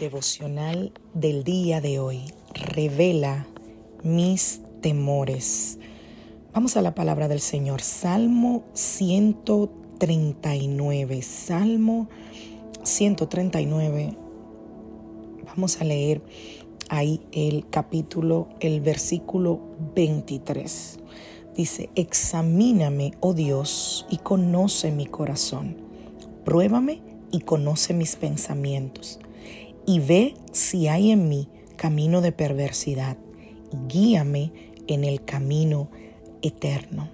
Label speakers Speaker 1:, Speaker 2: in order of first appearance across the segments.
Speaker 1: Devocional del día de hoy revela mis temores. Vamos a la palabra del Señor. Salmo 139. Salmo 139. Vamos a leer ahí el capítulo, el versículo 23. Dice, examíname, oh Dios, y conoce mi corazón. Pruébame y conoce mis pensamientos y ve si hay en mí camino de perversidad y guíame en el camino eterno.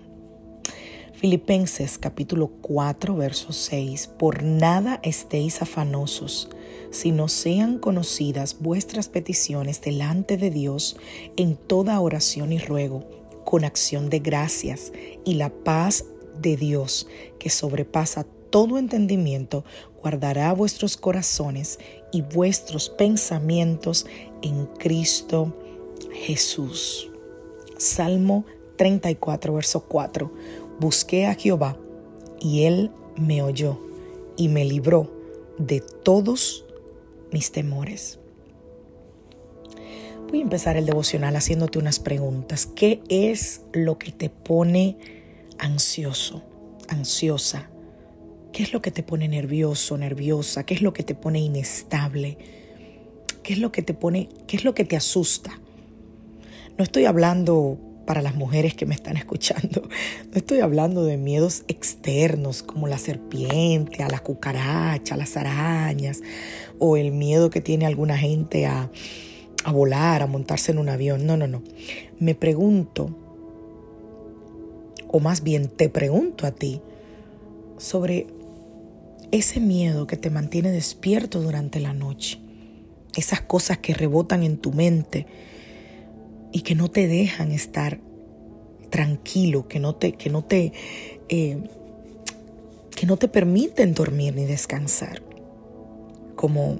Speaker 1: Filipenses capítulo 4, verso 6. Por nada estéis afanosos, sino sean conocidas vuestras peticiones delante de Dios en toda oración y ruego, con acción de gracias, y la paz de Dios, que sobrepasa todo entendimiento, guardará vuestros corazones y vuestros pensamientos en Cristo Jesús. Salmo 34, verso 4. Busqué a Jehová y él me oyó y me libró de todos mis temores. Voy a empezar el devocional haciéndote unas preguntas. ¿Qué es lo que te pone ansioso, ansiosa? ¿Qué es lo que te pone nervioso, nerviosa? ¿Qué es lo que te pone inestable? ¿Qué es lo que te pone, qué es lo que te asusta? No estoy hablando para las mujeres que me están escuchando, no estoy hablando de miedos externos como la serpiente, a la cucaracha, a las arañas, o el miedo que tiene alguna gente a, a volar, a montarse en un avión. No, no, no. Me pregunto, o más bien te pregunto a ti, sobre ese miedo que te mantiene despierto durante la noche, esas cosas que rebotan en tu mente y que no te dejan estar tranquilo, que no te, que no te, eh, que no te permiten dormir ni descansar, como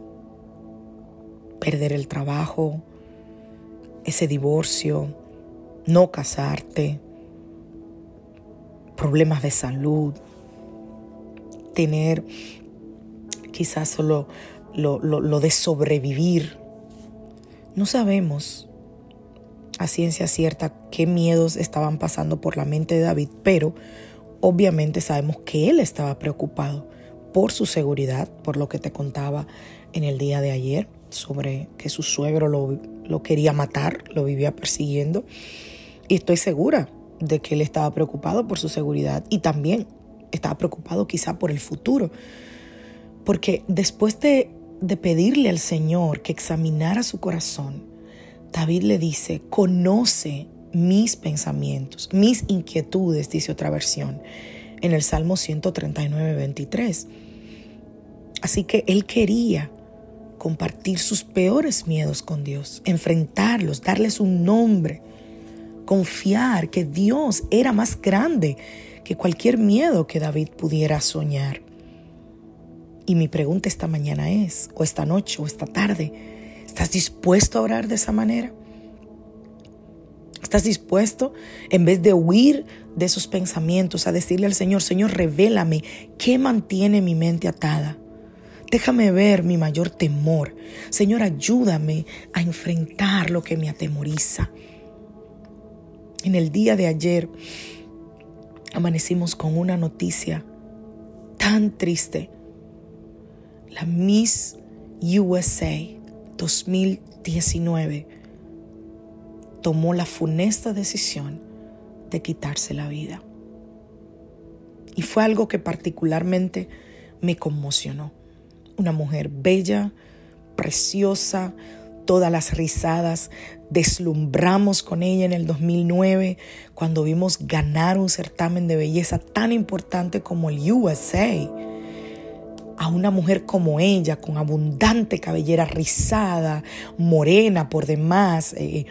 Speaker 1: perder el trabajo, ese divorcio, no casarte, problemas de salud, tener quizás solo lo, de sobrevivir. No sabemos a ciencia cierta qué miedos estaban pasando por la mente de David, pero obviamente sabemos que él estaba preocupado por su seguridad, por lo que te contaba en el día de ayer, sobre que su suegro lo, lo quería matar, lo vivía persiguiendo. Y estoy segura de que él estaba preocupado por su seguridad y también estaba preocupado quizá por el futuro. Porque después de, de pedirle al Señor que examinara su corazón, David le dice, conoce mis pensamientos, mis inquietudes, dice otra versión, en el Salmo 139, 23. Así que él quería compartir sus peores miedos con Dios, enfrentarlos, darles un nombre, confiar que Dios era más grande que cualquier miedo que David pudiera soñar. Y mi pregunta esta mañana es, o esta noche, o esta tarde, ¿estás dispuesto a orar de esa manera? ¿Estás dispuesto, en vez de huir de esos pensamientos, a decirle al Señor, Señor, revélame qué mantiene mi mente atada? Déjame ver mi mayor temor. Señor, ayúdame a enfrentar lo que me atemoriza. En el día de ayer amanecimos con una noticia tan triste. La Miss USA 2019 tomó la funesta decisión de quitarse la vida. Y fue algo que particularmente me conmocionó. Una mujer bella, preciosa, todas las risadas, deslumbramos con ella en el 2009 cuando vimos ganar un certamen de belleza tan importante como el USA. A una mujer como ella, con abundante cabellera rizada, morena por demás, eh,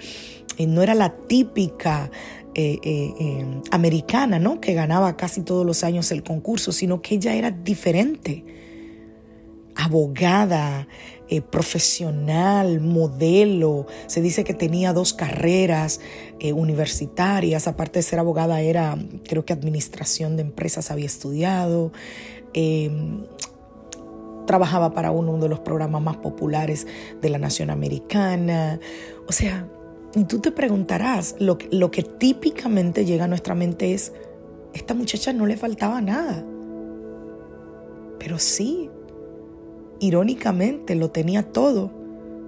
Speaker 1: no era la típica eh, eh, eh, americana, ¿no? Que ganaba casi todos los años el concurso, sino que ella era diferente. Abogada, profesional, modelo. Se dice que tenía dos carreras universitarias. Aparte de ser abogada, era, creo que administración de empresas había estudiado. Em, trabajaba para uno de los programas más populares de la nación americana. O sea, y tú te preguntarás, lo, lo que típicamente llega a nuestra mente es, esta muchacha no le faltaba nada. Pero sí, irónicamente lo tenía todo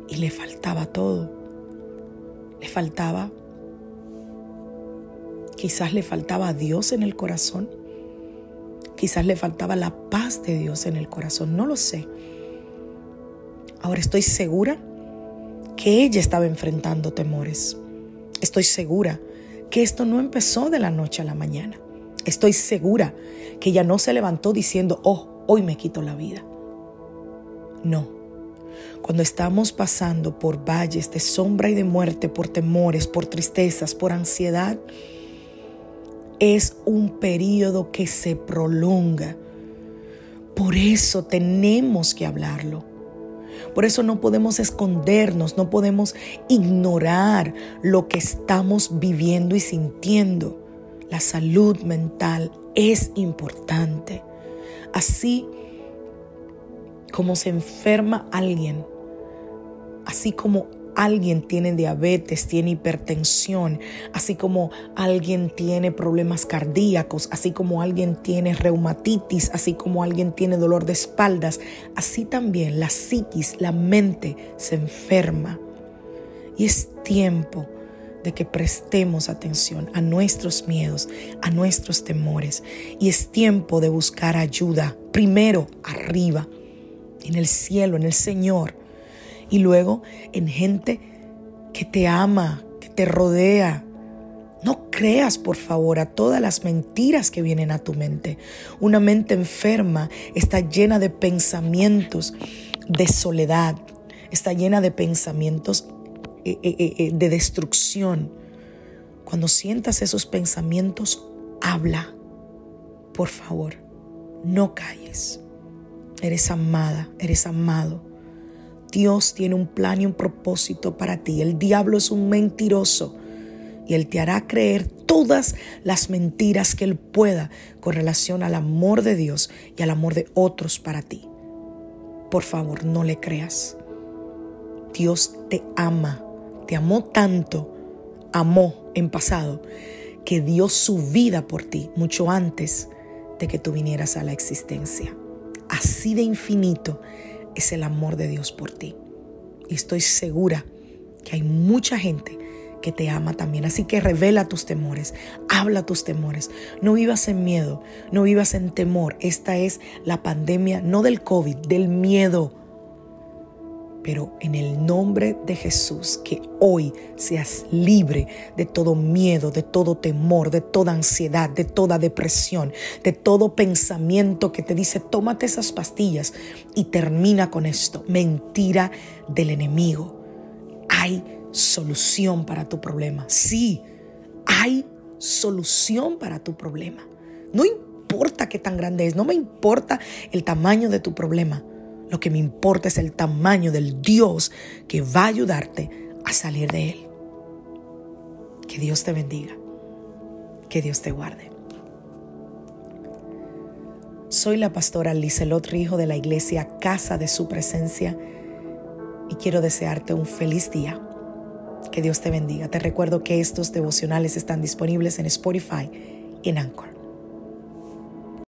Speaker 1: y le faltaba todo. Le faltaba, quizás le faltaba a Dios en el corazón. Quizás le faltaba la paz de Dios en el corazón, no lo sé. Ahora estoy segura que ella estaba enfrentando temores. Estoy segura que esto no empezó de la noche a la mañana. Estoy segura que ella no se levantó diciendo, oh, hoy me quito la vida. No. Cuando estamos pasando por valles de sombra y de muerte, por temores, por tristezas, por ansiedad, es un periodo que se prolonga. Por eso tenemos que hablarlo. Por eso no podemos escondernos, no podemos ignorar lo que estamos viviendo y sintiendo. La salud mental es importante. Así como se enferma alguien, así como alguien tiene diabetes, tiene hipertensión, así como alguien tiene problemas cardíacos, así como alguien tiene reumatitis, así como alguien tiene dolor de espaldas, así también la psiquis, la mente se enferma. Y es tiempo de que prestemos atención a nuestros miedos, a nuestros temores. Y es tiempo de buscar ayuda, primero arriba, en el cielo, en el Señor y luego en gente que te ama, que te rodea. No creas, por favor, a todas las mentiras que vienen a tu mente. Una mente enferma está llena de pensamientos de soledad, está llena de pensamientos eh, eh, eh, de destrucción. Cuando sientas esos pensamientos, habla. Por favor, no calles. Eres amada, eres amado. Dios tiene un plan y un propósito para ti. El diablo es un mentiroso y él te hará creer todas las mentiras que él pueda con relación al amor de Dios y al amor de otros para ti. Por favor, no le creas. Dios te ama, te amó tanto, amó en pasado, que dio su vida por ti mucho antes de que tú vinieras a la existencia. Así de infinito es el amor de Dios por ti. Y estoy segura que hay mucha gente que te ama también. Así que revela tus temores, habla tus temores. No vivas en miedo, no vivas en temor. Esta es la pandemia, no del COVID, del miedo pero en el nombre de Jesús, que hoy seas libre de todo miedo, de todo temor, de toda ansiedad, de toda depresión, de todo pensamiento que te dice, tómate esas pastillas y termina con esto. Mentira del enemigo. Hay solución para tu problema. Sí, hay solución para tu problema. No importa qué tan grande es, no me importa el tamaño de tu problema. Lo que me importa es el tamaño del Dios que va a ayudarte a salir de él. Que Dios te bendiga. Que Dios te guarde. Soy la pastora Liselot Rijo de la iglesia Casa de Su Presencia y quiero desearte un feliz día. Que Dios te bendiga. Te recuerdo que estos devocionales están disponibles en Spotify y en Anchor.